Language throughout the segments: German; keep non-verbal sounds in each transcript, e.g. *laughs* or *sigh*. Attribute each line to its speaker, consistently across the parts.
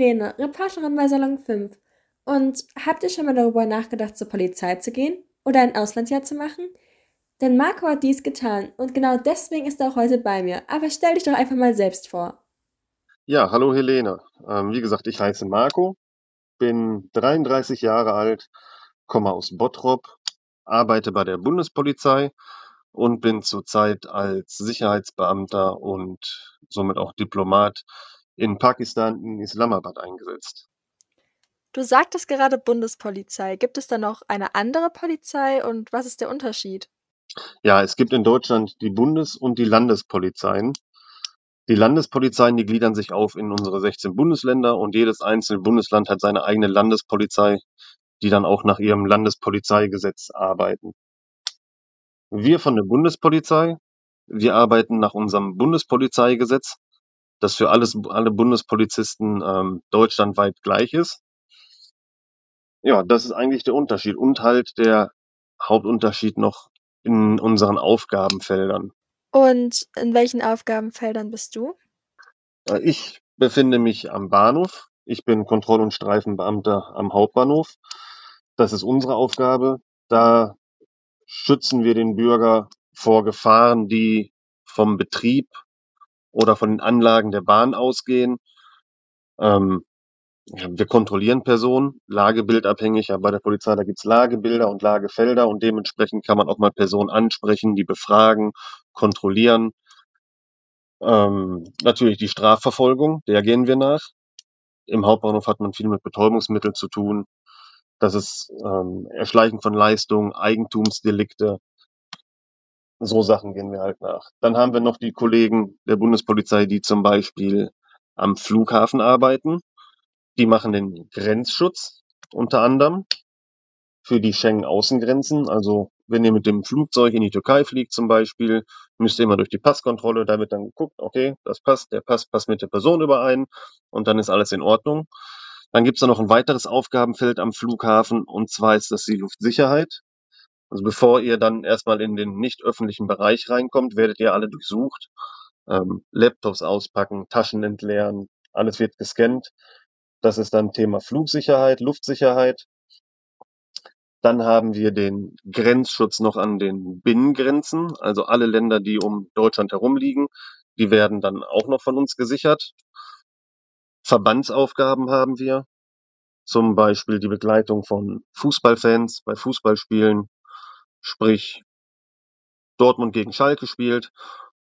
Speaker 1: Helene, Reporterin bei Salon 5. Und habt ihr schon mal darüber nachgedacht, zur Polizei zu gehen oder ein Auslandsjahr zu machen? Denn Marco hat dies getan und genau deswegen ist er auch heute bei mir. Aber stell dich doch einfach mal selbst vor.
Speaker 2: Ja, hallo Helene. Ähm, wie gesagt, ich heiße Marco, bin 33 Jahre alt, komme aus Bottrop, arbeite bei der Bundespolizei und bin zurzeit als Sicherheitsbeamter und somit auch Diplomat in Pakistan, in Islamabad eingesetzt.
Speaker 3: Du sagtest gerade Bundespolizei. Gibt es da noch eine andere Polizei und was ist der Unterschied?
Speaker 2: Ja, es gibt in Deutschland die Bundes- und die Landespolizeien. Die Landespolizeien, die gliedern sich auf in unsere 16 Bundesländer und jedes einzelne Bundesland hat seine eigene Landespolizei, die dann auch nach ihrem Landespolizeigesetz arbeiten. Wir von der Bundespolizei, wir arbeiten nach unserem Bundespolizeigesetz, das für alles, alle Bundespolizisten ähm, deutschlandweit gleich ist. Ja, das ist eigentlich der Unterschied und halt der Hauptunterschied noch in unseren Aufgabenfeldern.
Speaker 3: Und in welchen Aufgabenfeldern bist du?
Speaker 2: Äh, ich befinde mich am Bahnhof. Ich bin Kontroll- und Streifenbeamter am Hauptbahnhof. Das ist unsere Aufgabe. Da schützen wir den Bürger vor Gefahren, die vom Betrieb oder von den Anlagen der Bahn ausgehen. Ähm, wir kontrollieren Personen, lagebildabhängig. Ja, bei der Polizei, da gibt's Lagebilder und Lagefelder und dementsprechend kann man auch mal Personen ansprechen, die befragen, kontrollieren. Ähm, natürlich die Strafverfolgung, der gehen wir nach. Im Hauptbahnhof hat man viel mit Betäubungsmitteln zu tun. Das ist ähm, Erschleichen von Leistungen, Eigentumsdelikte. So Sachen gehen wir halt nach. Dann haben wir noch die Kollegen der Bundespolizei, die zum Beispiel am Flughafen arbeiten. Die machen den Grenzschutz unter anderem für die Schengen-Außengrenzen. Also wenn ihr mit dem Flugzeug in die Türkei fliegt zum Beispiel, müsst ihr immer durch die Passkontrolle. Da wird dann geguckt, okay, das passt, der Pass passt mit der Person überein und dann ist alles in Ordnung. Dann gibt es da noch ein weiteres Aufgabenfeld am Flughafen und zwar ist das die Luftsicherheit. Also bevor ihr dann erstmal in den nicht öffentlichen Bereich reinkommt, werdet ihr alle durchsucht. Ähm, Laptops auspacken, Taschen entleeren, alles wird gescannt. Das ist dann Thema Flugsicherheit, Luftsicherheit. Dann haben wir den Grenzschutz noch an den Binnengrenzen. Also alle Länder, die um Deutschland herum liegen, die werden dann auch noch von uns gesichert. Verbandsaufgaben haben wir. Zum Beispiel die Begleitung von Fußballfans bei Fußballspielen, sprich Dortmund gegen Schalke spielt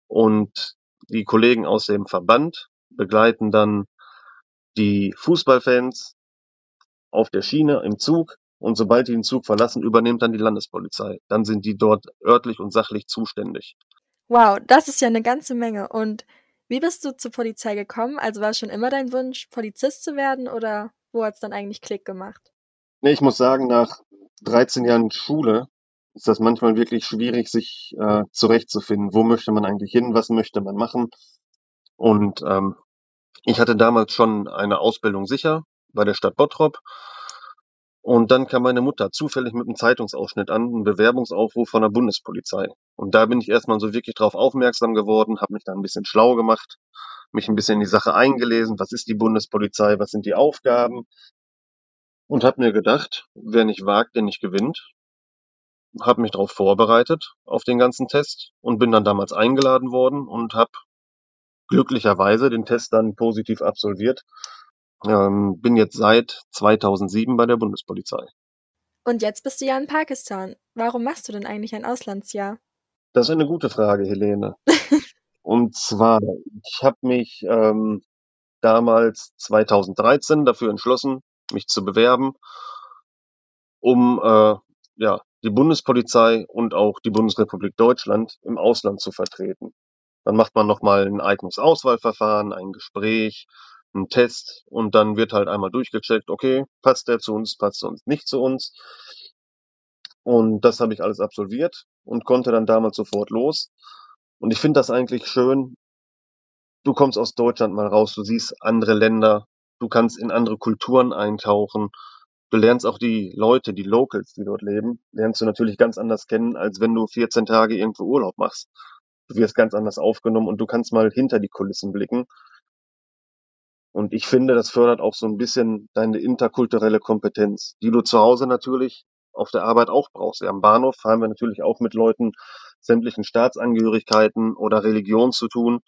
Speaker 2: und die Kollegen aus dem Verband begleiten dann die Fußballfans auf der Schiene im Zug und sobald die den Zug verlassen, übernimmt dann die Landespolizei. Dann sind die dort örtlich und sachlich zuständig.
Speaker 3: Wow, das ist ja eine ganze Menge. Und wie bist du zur Polizei gekommen? Also war es schon immer dein Wunsch, Polizist zu werden oder wo hat es dann eigentlich Klick gemacht?
Speaker 2: Nee, ich muss sagen, nach 13 Jahren Schule ist das manchmal wirklich schwierig, sich äh, zurechtzufinden. Wo möchte man eigentlich hin? Was möchte man machen? Und ähm, ich hatte damals schon eine Ausbildung sicher bei der Stadt Bottrop. Und dann kam meine Mutter zufällig mit einem Zeitungsausschnitt an, einem Bewerbungsaufruf von der Bundespolizei. Und da bin ich erstmal so wirklich drauf aufmerksam geworden, habe mich da ein bisschen schlau gemacht, mich ein bisschen in die Sache eingelesen, was ist die Bundespolizei, was sind die Aufgaben. Und habe mir gedacht, wer nicht wagt, der nicht gewinnt. Habe mich darauf vorbereitet, auf den ganzen Test und bin dann damals eingeladen worden und habe glücklicherweise den Test dann positiv absolviert. Ähm, bin jetzt seit 2007 bei der Bundespolizei.
Speaker 3: Und jetzt bist du ja in Pakistan. Warum machst du denn eigentlich ein Auslandsjahr?
Speaker 2: Das ist eine gute Frage, Helene. *laughs* Und zwar, ich habe mich ähm, damals 2013 dafür entschlossen, mich zu bewerben, um äh, ja, die Bundespolizei und auch die Bundesrepublik Deutschland im Ausland zu vertreten. Dann macht man nochmal ein Eignungsauswahlverfahren, ein Gespräch, einen Test und dann wird halt einmal durchgecheckt, okay, passt der zu uns, passt er uns nicht zu uns. Und das habe ich alles absolviert und konnte dann damals sofort los. Und ich finde das eigentlich schön. Du kommst aus Deutschland mal raus, du siehst andere Länder, du kannst in andere Kulturen eintauchen. Du lernst auch die Leute, die Locals, die dort leben, lernst du natürlich ganz anders kennen, als wenn du 14 Tage irgendwo Urlaub machst. Du wirst ganz anders aufgenommen und du kannst mal hinter die Kulissen blicken. Und ich finde, das fördert auch so ein bisschen deine interkulturelle Kompetenz, die du zu Hause natürlich auf der Arbeit auch brauchst. Ja, am Bahnhof haben wir natürlich auch mit Leuten sämtlichen Staatsangehörigkeiten oder Religion zu tun.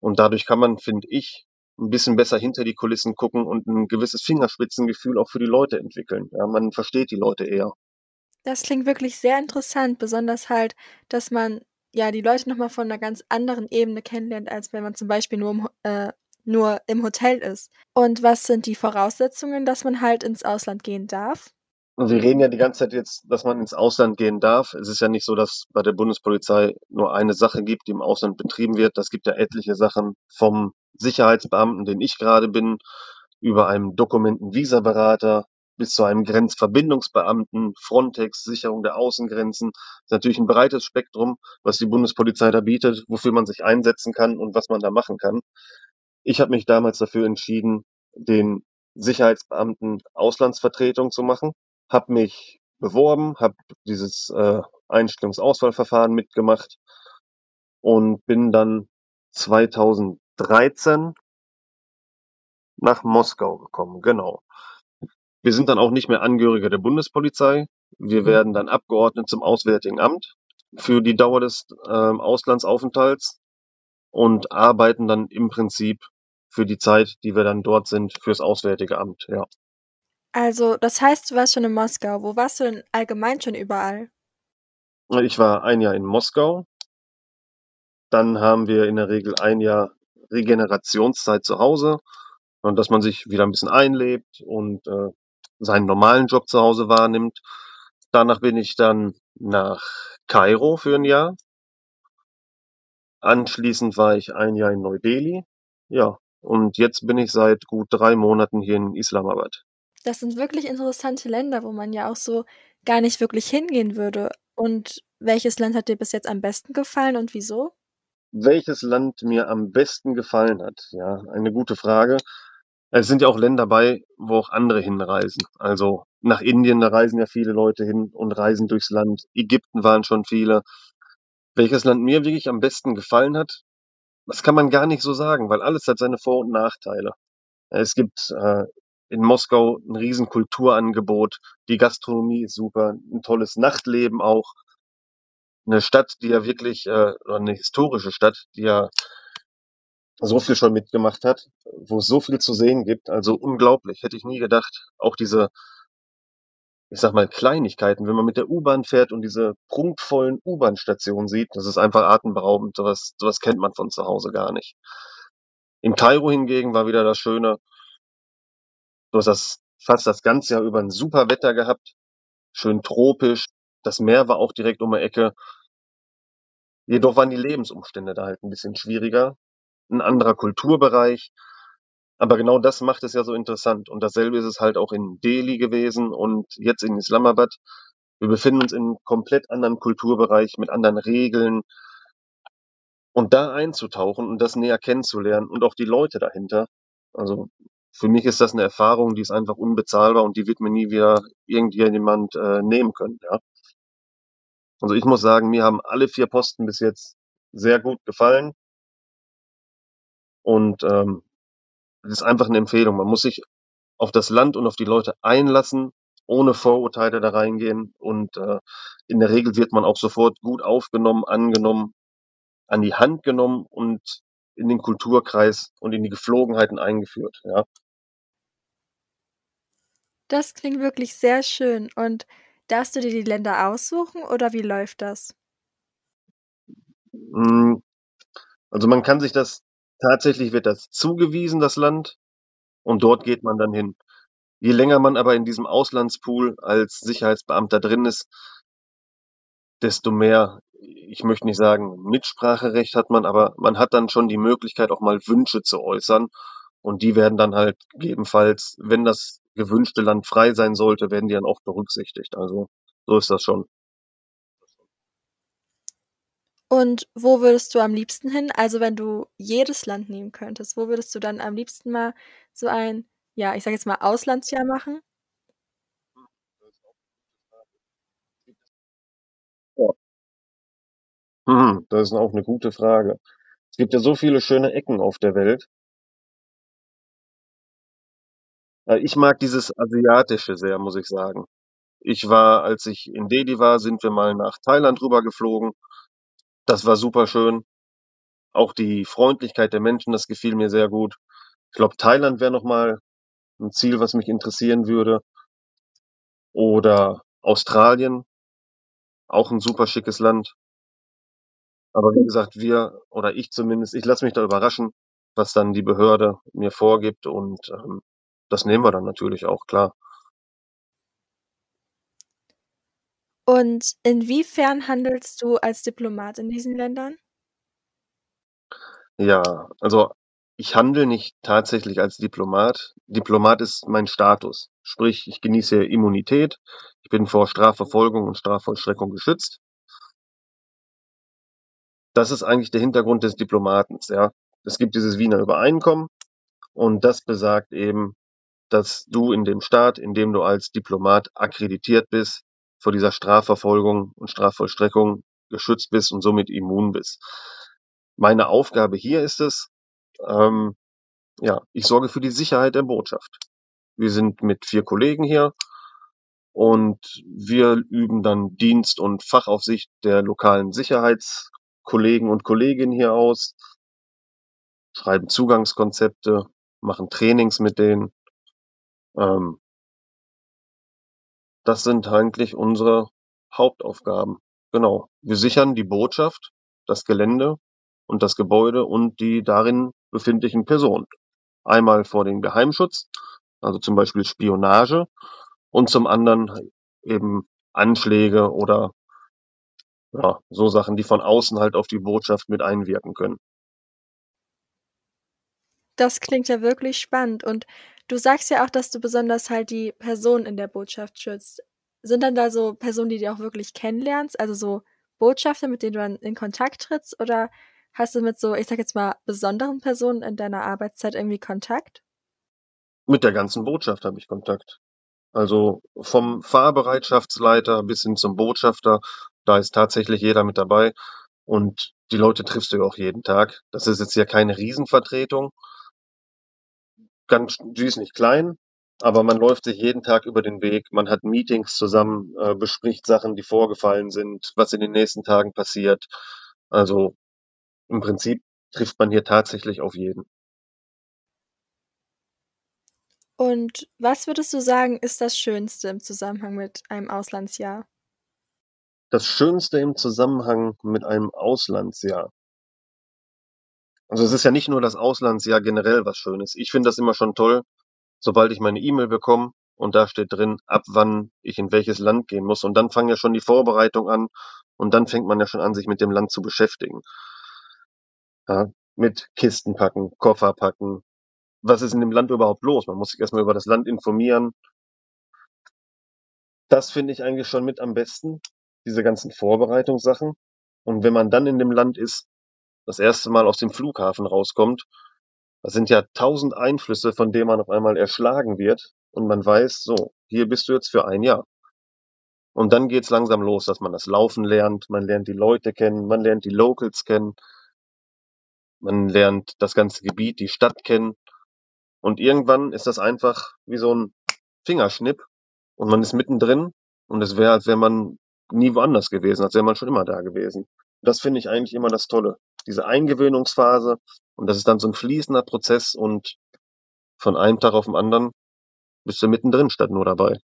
Speaker 2: Und dadurch kann man, finde ich, ein bisschen besser hinter die Kulissen gucken und ein gewisses Fingerspitzengefühl auch für die Leute entwickeln. Ja, man versteht die Leute eher.
Speaker 3: Das klingt wirklich sehr interessant, besonders halt, dass man ja die Leute nochmal von einer ganz anderen Ebene kennenlernt, als wenn man zum Beispiel nur äh, nur im Hotel ist. Und was sind die Voraussetzungen, dass man halt ins Ausland gehen darf?
Speaker 2: Wir reden ja die ganze Zeit jetzt, dass man ins Ausland gehen darf. Es ist ja nicht so, dass bei der Bundespolizei nur eine Sache gibt, die im Ausland betrieben wird. Das gibt ja etliche Sachen vom Sicherheitsbeamten, den ich gerade bin, über einen Dokumenten-Visa-Berater bis zu einem Grenzverbindungsbeamten, Frontex, Sicherung der Außengrenzen. Das ist natürlich ein breites Spektrum, was die Bundespolizei da bietet, wofür man sich einsetzen kann und was man da machen kann. Ich habe mich damals dafür entschieden, den Sicherheitsbeamten Auslandsvertretung zu machen habe mich beworben, habe dieses äh, Einstellungsauswahlverfahren mitgemacht und bin dann 2013 nach Moskau gekommen, genau. Wir sind dann auch nicht mehr Angehörige der Bundespolizei. Wir mhm. werden dann abgeordnet zum Auswärtigen Amt für die Dauer des äh, Auslandsaufenthalts und arbeiten dann im Prinzip für die Zeit, die wir dann dort sind, fürs Auswärtige Amt, ja.
Speaker 3: Also, das heißt, du warst schon in Moskau. Wo warst du denn allgemein schon überall?
Speaker 2: Ich war ein Jahr in Moskau. Dann haben wir in der Regel ein Jahr Regenerationszeit zu Hause und dass man sich wieder ein bisschen einlebt und äh, seinen normalen Job zu Hause wahrnimmt. Danach bin ich dann nach Kairo für ein Jahr. Anschließend war ich ein Jahr in Neu-Delhi. Ja, und jetzt bin ich seit gut drei Monaten hier in Islamabad.
Speaker 3: Das sind wirklich interessante Länder, wo man ja auch so gar nicht wirklich hingehen würde. Und welches Land hat dir bis jetzt am besten gefallen und wieso?
Speaker 2: Welches Land mir am besten gefallen hat? Ja, eine gute Frage. Es sind ja auch Länder dabei, wo auch andere hinreisen. Also nach Indien, da reisen ja viele Leute hin und reisen durchs Land. Ägypten waren schon viele. Welches Land mir wirklich am besten gefallen hat, das kann man gar nicht so sagen, weil alles hat seine Vor- und Nachteile. Es gibt äh, in Moskau ein riesen Kulturangebot. Die Gastronomie ist super, ein tolles Nachtleben auch. Eine Stadt, die ja wirklich, äh, eine historische Stadt, die ja so viel schon mitgemacht hat, wo es so viel zu sehen gibt. Also unglaublich, hätte ich nie gedacht. Auch diese, ich sag mal, Kleinigkeiten, wenn man mit der U-Bahn fährt und diese prunkvollen U-Bahn-Stationen sieht, das ist einfach atemberaubend. Sowas, sowas kennt man von zu Hause gar nicht. In Kairo hingegen war wieder das Schöne, Du hast das fast das ganze Jahr über ein super Wetter gehabt, schön tropisch. Das Meer war auch direkt um die Ecke. Jedoch waren die Lebensumstände da halt ein bisschen schwieriger, ein anderer Kulturbereich. Aber genau das macht es ja so interessant. Und dasselbe ist es halt auch in Delhi gewesen und jetzt in Islamabad. Wir befinden uns in einem komplett anderen Kulturbereich mit anderen Regeln. Und da einzutauchen und das näher kennenzulernen und auch die Leute dahinter. Also für mich ist das eine Erfahrung, die ist einfach unbezahlbar und die wird mir nie wieder irgendjemand äh, nehmen können. Ja. Also ich muss sagen, mir haben alle vier Posten bis jetzt sehr gut gefallen. Und ähm, es ist einfach eine Empfehlung. Man muss sich auf das Land und auf die Leute einlassen, ohne Vorurteile da reingehen. Und äh, in der Regel wird man auch sofort gut aufgenommen, angenommen, an die Hand genommen und in den Kulturkreis und in die Geflogenheiten eingeführt. Ja.
Speaker 3: Das klingt wirklich sehr schön. Und darfst du dir die Länder aussuchen oder wie läuft das?
Speaker 2: Hm, also man kann sich das tatsächlich wird das zugewiesen, das Land, und dort geht man dann hin. Je länger man aber in diesem Auslandspool als Sicherheitsbeamter drin ist, desto mehr, ich möchte nicht sagen, Mitspracherecht hat man, aber man hat dann schon die Möglichkeit, auch mal Wünsche zu äußern. Und die werden dann halt gegebenenfalls, wenn das gewünschte Land frei sein sollte, werden die dann auch berücksichtigt. Also so ist das schon.
Speaker 3: Und wo würdest du am liebsten hin? Also wenn du jedes Land nehmen könntest, wo würdest du dann am liebsten mal so ein, ja, ich sage jetzt mal Auslandsjahr machen?
Speaker 2: Ja. Hm, das ist auch eine gute Frage. Es gibt ja so viele schöne Ecken auf der Welt. Äh, ich mag dieses Asiatische sehr, muss ich sagen. Ich war, als ich in Delhi war, sind wir mal nach Thailand rüber geflogen. Das war super schön. Auch die Freundlichkeit der Menschen, das gefiel mir sehr gut. Ich glaube, Thailand wäre noch mal ein Ziel, was mich interessieren würde. Oder Australien, auch ein super schickes Land. Aber wie gesagt, wir oder ich zumindest, ich lasse mich da überraschen, was dann die Behörde mir vorgibt und ähm, das nehmen wir dann natürlich auch, klar.
Speaker 3: Und inwiefern handelst du als Diplomat in diesen Ländern?
Speaker 2: Ja, also ich handle nicht tatsächlich als Diplomat. Diplomat ist mein Status. Sprich, ich genieße Immunität. Ich bin vor Strafverfolgung und Strafvollstreckung geschützt. Das ist eigentlich der Hintergrund des Diplomatens, ja. Es gibt dieses Wiener Übereinkommen und das besagt eben, dass du in dem Staat, in dem du als Diplomat akkreditiert bist, vor dieser Strafverfolgung und Strafvollstreckung geschützt bist und somit immun bist. Meine Aufgabe hier ist es, ähm, ja, ich sorge für die Sicherheit der Botschaft. Wir sind mit vier Kollegen hier und wir üben dann Dienst und Fachaufsicht der lokalen Sicherheitskollegen und Kolleginnen hier aus, schreiben Zugangskonzepte, machen Trainings mit denen. Ähm, das sind eigentlich unsere Hauptaufgaben. Genau. Wir sichern die Botschaft, das Gelände und das Gebäude und die darin befindlichen Personen. Einmal vor dem Geheimschutz, also zum Beispiel Spionage, und zum anderen eben Anschläge oder ja, so Sachen, die von außen halt auf die Botschaft mit einwirken können.
Speaker 3: Das klingt ja wirklich spannend. Und du sagst ja auch, dass du besonders halt die Personen in der Botschaft schützt. Sind dann da so Personen, die du auch wirklich kennenlernst? Also so Botschafter, mit denen du dann in Kontakt trittst? Oder hast du mit so, ich sag jetzt mal, besonderen Personen in deiner Arbeitszeit irgendwie Kontakt?
Speaker 2: Mit der ganzen Botschaft habe ich Kontakt. Also vom Fahrbereitschaftsleiter bis hin zum Botschafter, da ist tatsächlich jeder mit dabei. Und die Leute triffst du ja auch jeden Tag. Das ist jetzt ja keine Riesenvertretung. Ganz, die ist nicht klein, aber man läuft sich jeden Tag über den Weg. Man hat Meetings zusammen, äh, bespricht Sachen, die vorgefallen sind, was in den nächsten Tagen passiert. Also im Prinzip trifft man hier tatsächlich auf jeden.
Speaker 3: Und was würdest du sagen, ist das Schönste im Zusammenhang mit einem Auslandsjahr?
Speaker 2: Das Schönste im Zusammenhang mit einem Auslandsjahr. Also es ist ja nicht nur das Auslandsjahr generell was Schönes. Ich finde das immer schon toll, sobald ich meine E-Mail bekomme und da steht drin, ab wann ich in welches Land gehen muss. Und dann fangen ja schon die Vorbereitungen an und dann fängt man ja schon an, sich mit dem Land zu beschäftigen. Ja, mit Kisten packen, Koffer packen. Was ist in dem Land überhaupt los? Man muss sich erstmal über das Land informieren. Das finde ich eigentlich schon mit am besten, diese ganzen Vorbereitungssachen. Und wenn man dann in dem Land ist, das erste Mal aus dem Flughafen rauskommt, das sind ja tausend Einflüsse, von denen man auf einmal erschlagen wird und man weiß, so, hier bist du jetzt für ein Jahr. Und dann geht's langsam los, dass man das Laufen lernt, man lernt die Leute kennen, man lernt die Locals kennen, man lernt das ganze Gebiet, die Stadt kennen. Und irgendwann ist das einfach wie so ein Fingerschnipp und man ist mittendrin und es wäre, als wäre man nie woanders gewesen, als wäre man schon immer da gewesen. Das finde ich eigentlich immer das Tolle. Diese Eingewöhnungsphase und das ist dann so ein fließender Prozess und von einem Tag auf den anderen bist du mittendrin statt nur dabei.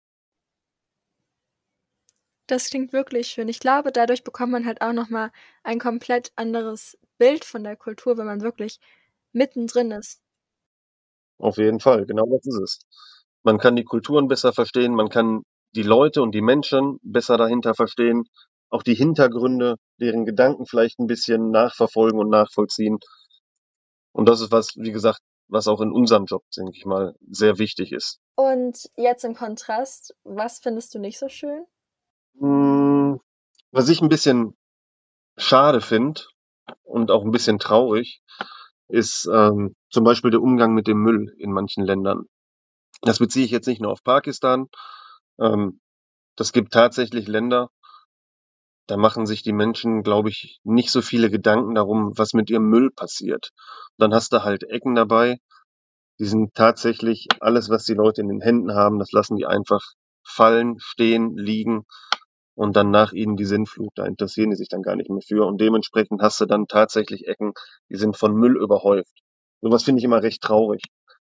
Speaker 3: Das klingt wirklich schön. Ich glaube, dadurch bekommt man halt auch noch mal ein komplett anderes Bild von der Kultur, wenn man wirklich mittendrin ist.
Speaker 2: Auf jeden Fall, genau das ist es. Man kann die Kulturen besser verstehen, man kann die Leute und die Menschen besser dahinter verstehen, auch die Hintergründe, deren Gedanken vielleicht ein bisschen nachverfolgen und nachvollziehen. Und das ist was, wie gesagt, was auch in unserem Job, denke ich mal, sehr wichtig ist.
Speaker 3: Und jetzt im Kontrast, was findest du nicht so schön?
Speaker 2: Hm, was ich ein bisschen schade finde und auch ein bisschen traurig, ist ähm, zum Beispiel der Umgang mit dem Müll in manchen Ländern. Das beziehe ich jetzt nicht nur auf Pakistan. Ähm, das gibt tatsächlich Länder, da machen sich die Menschen, glaube ich, nicht so viele Gedanken darum, was mit ihrem Müll passiert. Dann hast du halt Ecken dabei, Die sind tatsächlich alles, was die Leute in den Händen haben, das lassen die einfach fallen, stehen, liegen und dann nach ihnen die Sinnflut. Da interessieren die sich dann gar nicht mehr für. Und dementsprechend hast du dann tatsächlich Ecken, die sind von Müll überhäuft. Sowas finde ich immer recht traurig.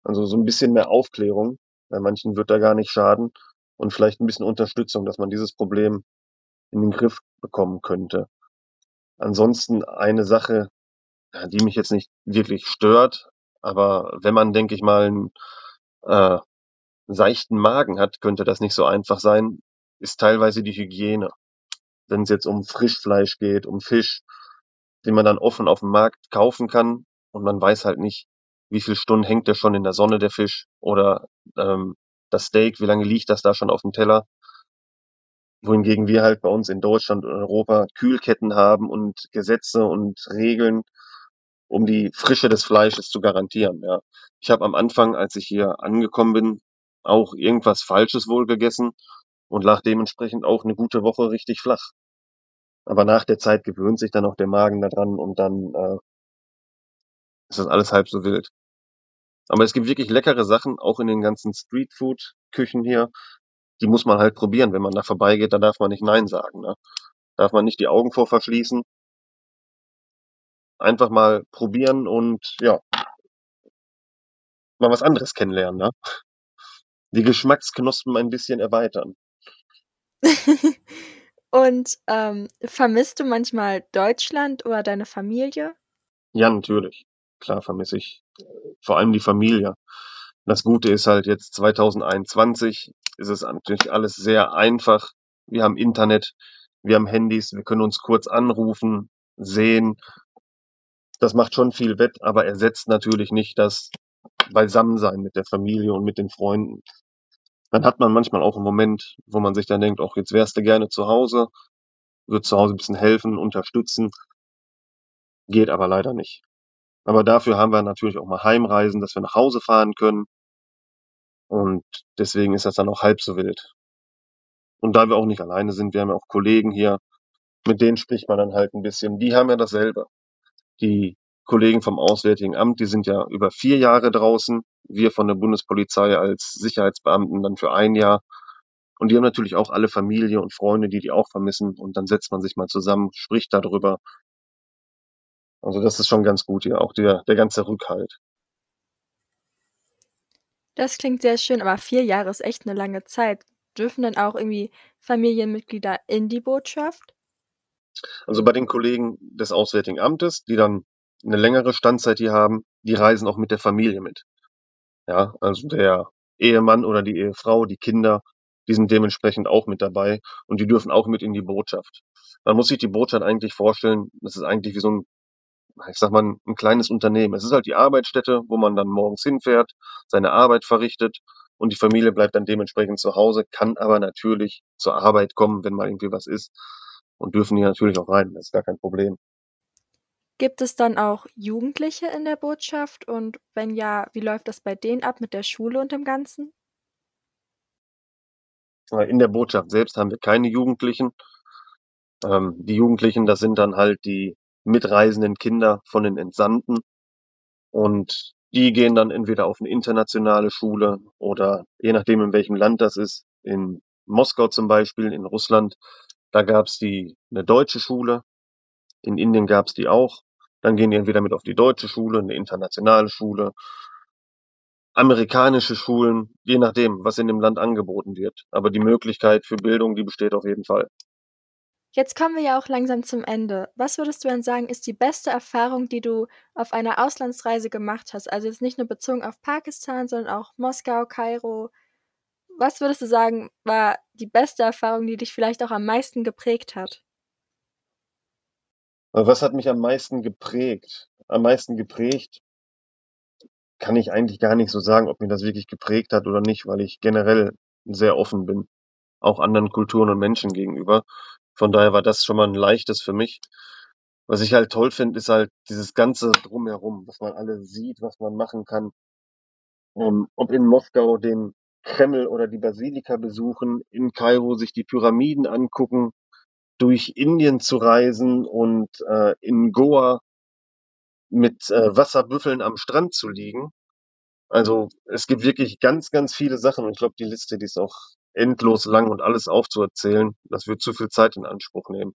Speaker 2: Also so ein bisschen mehr Aufklärung. Bei manchen wird da gar nicht schaden. Und vielleicht ein bisschen Unterstützung, dass man dieses Problem in den Griff bekommen könnte. Ansonsten eine Sache, die mich jetzt nicht wirklich stört, aber wenn man, denke ich mal, einen äh, seichten Magen hat, könnte das nicht so einfach sein, ist teilweise die Hygiene. Wenn es jetzt um Frischfleisch geht, um Fisch, den man dann offen auf dem Markt kaufen kann und man weiß halt nicht, wie viele Stunden hängt der schon in der Sonne, der Fisch, oder ähm, das Steak, wie lange liegt das da schon auf dem Teller. Wohingegen wir halt bei uns in Deutschland und Europa Kühlketten haben und Gesetze und Regeln, um die Frische des Fleisches zu garantieren. Ja. Ich habe am Anfang, als ich hier angekommen bin, auch irgendwas Falsches wohl gegessen und lag dementsprechend auch eine gute Woche richtig flach. Aber nach der Zeit gewöhnt sich dann auch der Magen daran und dann äh, ist das alles halb so wild. Aber es gibt wirklich leckere Sachen, auch in den ganzen Streetfood-Küchen hier. Die muss man halt probieren. Wenn man da vorbeigeht, da darf man nicht Nein sagen. Ne? Darf man nicht die Augen vor verschließen. Einfach mal probieren und ja, mal was anderes kennenlernen. Ne? Die Geschmacksknospen ein bisschen erweitern. *laughs*
Speaker 3: Und ähm, vermisst du manchmal Deutschland oder deine Familie?
Speaker 2: Ja, natürlich. Klar vermisse ich äh, vor allem die Familie. Das Gute ist halt jetzt 2021 ist es natürlich alles sehr einfach. Wir haben Internet, wir haben Handys, wir können uns kurz anrufen, sehen. Das macht schon viel wett, aber ersetzt natürlich nicht das Beisammensein mit der Familie und mit den Freunden. Dann hat man manchmal auch einen Moment, wo man sich dann denkt, auch jetzt wärst du gerne zu Hause, wird zu Hause ein bisschen helfen, unterstützen. Geht aber leider nicht. Aber dafür haben wir natürlich auch mal Heimreisen, dass wir nach Hause fahren können. Und deswegen ist das dann auch halb so wild. Und da wir auch nicht alleine sind, wir haben ja auch Kollegen hier, mit denen spricht man dann halt ein bisschen. Die haben ja dasselbe. Die Kollegen vom Auswärtigen Amt, die sind ja über vier Jahre draußen. Wir von der Bundespolizei als Sicherheitsbeamten dann für ein Jahr. Und die haben natürlich auch alle Familie und Freunde, die die auch vermissen. Und dann setzt man sich mal zusammen, spricht darüber. Also das ist schon ganz gut hier, auch der, der ganze Rückhalt.
Speaker 3: Das klingt sehr schön, aber vier Jahre ist echt eine lange Zeit. Dürfen dann auch irgendwie Familienmitglieder in die Botschaft?
Speaker 2: Also bei den Kollegen des Auswärtigen Amtes, die dann eine längere Standzeit hier haben, die reisen auch mit der Familie mit. Ja, also der Ehemann oder die Ehefrau, die Kinder, die sind dementsprechend auch mit dabei und die dürfen auch mit in die Botschaft. Man muss sich die Botschaft eigentlich vorstellen, das ist eigentlich wie so ein, ich sag mal, ein kleines Unternehmen. Es ist halt die Arbeitsstätte, wo man dann morgens hinfährt, seine Arbeit verrichtet und die Familie bleibt dann dementsprechend zu Hause, kann aber natürlich zur Arbeit kommen, wenn mal irgendwie was ist und dürfen hier natürlich auch rein. Das ist gar kein Problem.
Speaker 3: Gibt es dann auch Jugendliche in der Botschaft? Und wenn ja, wie läuft das bei denen ab mit der Schule und dem Ganzen?
Speaker 2: In der Botschaft selbst haben wir keine Jugendlichen. Ähm, die Jugendlichen, das sind dann halt die mitreisenden Kinder von den Entsandten. Und die gehen dann entweder auf eine internationale Schule oder je nachdem, in welchem Land das ist, in Moskau zum Beispiel, in Russland, da gab es die eine deutsche Schule, in Indien gab es die auch. Dann gehen die entweder mit auf die deutsche Schule, eine internationale Schule, amerikanische Schulen, je nachdem, was in dem Land angeboten wird. Aber die Möglichkeit für Bildung, die besteht auf jeden Fall.
Speaker 3: Jetzt kommen wir ja auch langsam zum Ende. Was würdest du denn sagen, ist die beste Erfahrung, die du auf einer Auslandsreise gemacht hast? Also jetzt nicht nur bezogen auf Pakistan, sondern auch Moskau, Kairo. Was würdest du sagen, war die beste Erfahrung, die dich vielleicht auch am meisten geprägt hat?
Speaker 2: Was hat mich am meisten geprägt? Am meisten geprägt kann ich eigentlich gar nicht so sagen, ob mir das wirklich geprägt hat oder nicht, weil ich generell sehr offen bin, auch anderen Kulturen und Menschen gegenüber. Von daher war das schon mal ein leichtes für mich. Was ich halt toll finde, ist halt dieses ganze Drumherum, was man alles sieht, was man machen kann. Um, ob in Moskau den Kreml oder die Basilika besuchen, in Kairo sich die Pyramiden angucken, durch Indien zu reisen und äh, in Goa mit äh, Wasserbüffeln am Strand zu liegen. Also es gibt wirklich ganz, ganz viele Sachen und ich glaube, die Liste, die ist auch endlos lang und alles aufzuerzählen, das wird zu viel Zeit in Anspruch nehmen.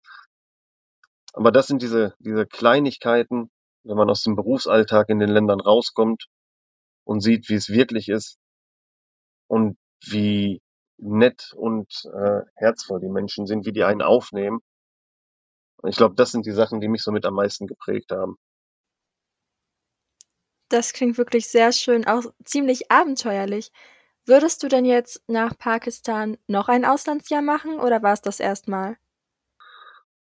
Speaker 2: Aber das sind diese, diese Kleinigkeiten, wenn man aus dem Berufsalltag in den Ländern rauskommt und sieht, wie es wirklich ist und wie nett und äh, herzvoll die Menschen sind, wie die einen aufnehmen. Und ich glaube, das sind die Sachen, die mich somit am meisten geprägt haben.
Speaker 3: Das klingt wirklich sehr schön, auch ziemlich abenteuerlich. Würdest du denn jetzt nach Pakistan noch ein Auslandsjahr machen oder war es das erstmal?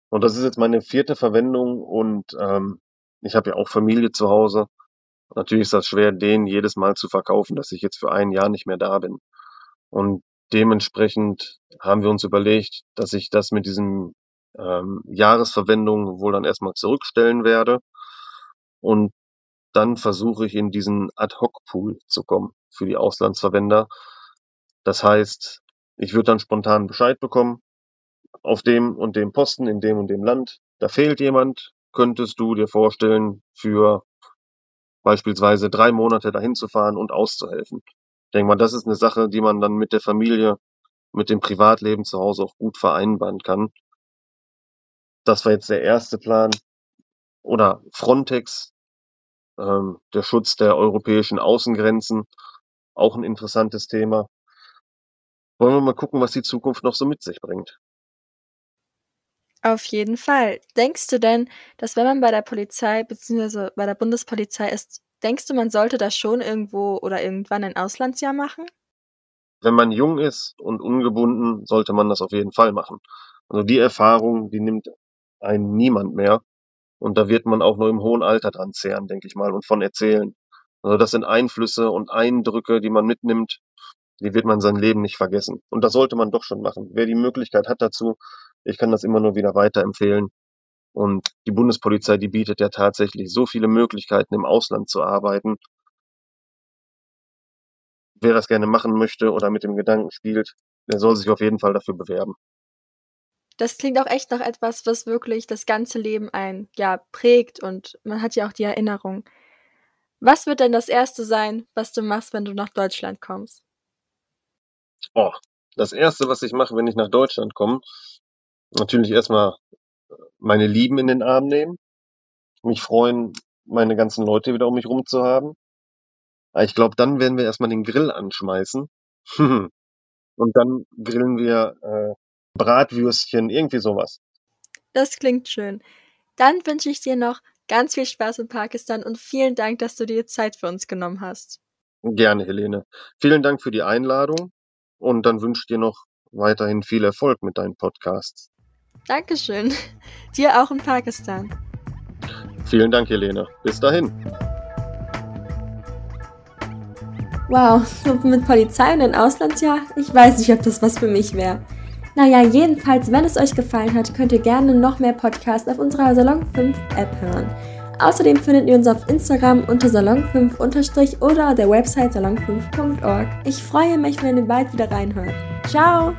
Speaker 2: Und das ist jetzt meine vierte Verwendung und ähm, ich habe ja auch Familie zu Hause. Natürlich ist das schwer, denen jedes Mal zu verkaufen, dass ich jetzt für ein Jahr nicht mehr da bin. Und dementsprechend haben wir uns überlegt, dass ich das mit diesem ähm, Jahresverwendung wohl dann erstmal zurückstellen werde. Und dann versuche ich in diesen Ad-Hoc-Pool zu kommen für die Auslandsverwender. Das heißt, ich würde dann spontan Bescheid bekommen, auf dem und dem Posten in dem und dem Land, da fehlt jemand, könntest du dir vorstellen, für beispielsweise drei Monate dahin zu fahren und auszuhelfen. Ich denke mal, das ist eine Sache, die man dann mit der Familie, mit dem Privatleben zu Hause auch gut vereinbaren kann. Das war jetzt der erste Plan. Oder Frontex, ähm, der Schutz der europäischen Außengrenzen, auch ein interessantes Thema. Wollen wir mal gucken, was die Zukunft noch so mit sich bringt.
Speaker 3: Auf jeden Fall. Denkst du denn, dass wenn man bei der Polizei bzw. bei der Bundespolizei ist, denkst du, man sollte da schon irgendwo oder irgendwann ein Auslandsjahr machen?
Speaker 2: Wenn man jung ist und ungebunden, sollte man das auf jeden Fall machen. Also die Erfahrung, die nimmt einen niemand mehr. Und da wird man auch nur im hohen Alter dran zehren, denke ich mal, und von erzählen. Also das sind Einflüsse und Eindrücke, die man mitnimmt, die wird man sein Leben nicht vergessen. Und das sollte man doch schon machen. Wer die Möglichkeit hat dazu, ich kann das immer nur wieder weiterempfehlen. Und die Bundespolizei, die bietet ja tatsächlich so viele Möglichkeiten, im Ausland zu arbeiten. Wer das gerne machen möchte oder mit dem Gedanken spielt, der soll sich auf jeden Fall dafür bewerben.
Speaker 3: Das klingt auch echt nach etwas, was wirklich das ganze Leben ein, ja, prägt und man hat ja auch die Erinnerung. Was wird denn das erste sein, was du machst, wenn du nach Deutschland kommst?
Speaker 2: Oh, das erste, was ich mache, wenn ich nach Deutschland komme, natürlich erstmal meine Lieben in den Arm nehmen, mich freuen, meine ganzen Leute wieder um mich rum zu haben. Aber ich glaube, dann werden wir erstmal den Grill anschmeißen. *laughs* Und dann grillen wir äh, Bratwürstchen, irgendwie sowas.
Speaker 3: Das klingt schön. Dann wünsche ich dir noch ganz viel Spaß in Pakistan und vielen Dank, dass du dir Zeit für uns genommen hast.
Speaker 2: Gerne, Helene. Vielen Dank für die Einladung und dann wünsche ich dir noch weiterhin viel Erfolg mit deinen Podcasts.
Speaker 3: Dankeschön. *laughs* Dir auch in Pakistan.
Speaker 2: Vielen Dank, Helene. Bis dahin.
Speaker 1: Wow, so mit Polizei und ein Auslandsjahr? Ich weiß nicht, ob das was für mich wäre. Naja, jedenfalls, wenn es euch gefallen hat, könnt ihr gerne noch mehr Podcasts auf unserer Salon 5 App hören. Außerdem findet ihr uns auf Instagram unter salon5- oder der Website salon5.org. Ich freue mich, wenn ihr bald wieder reinhört. Ciao!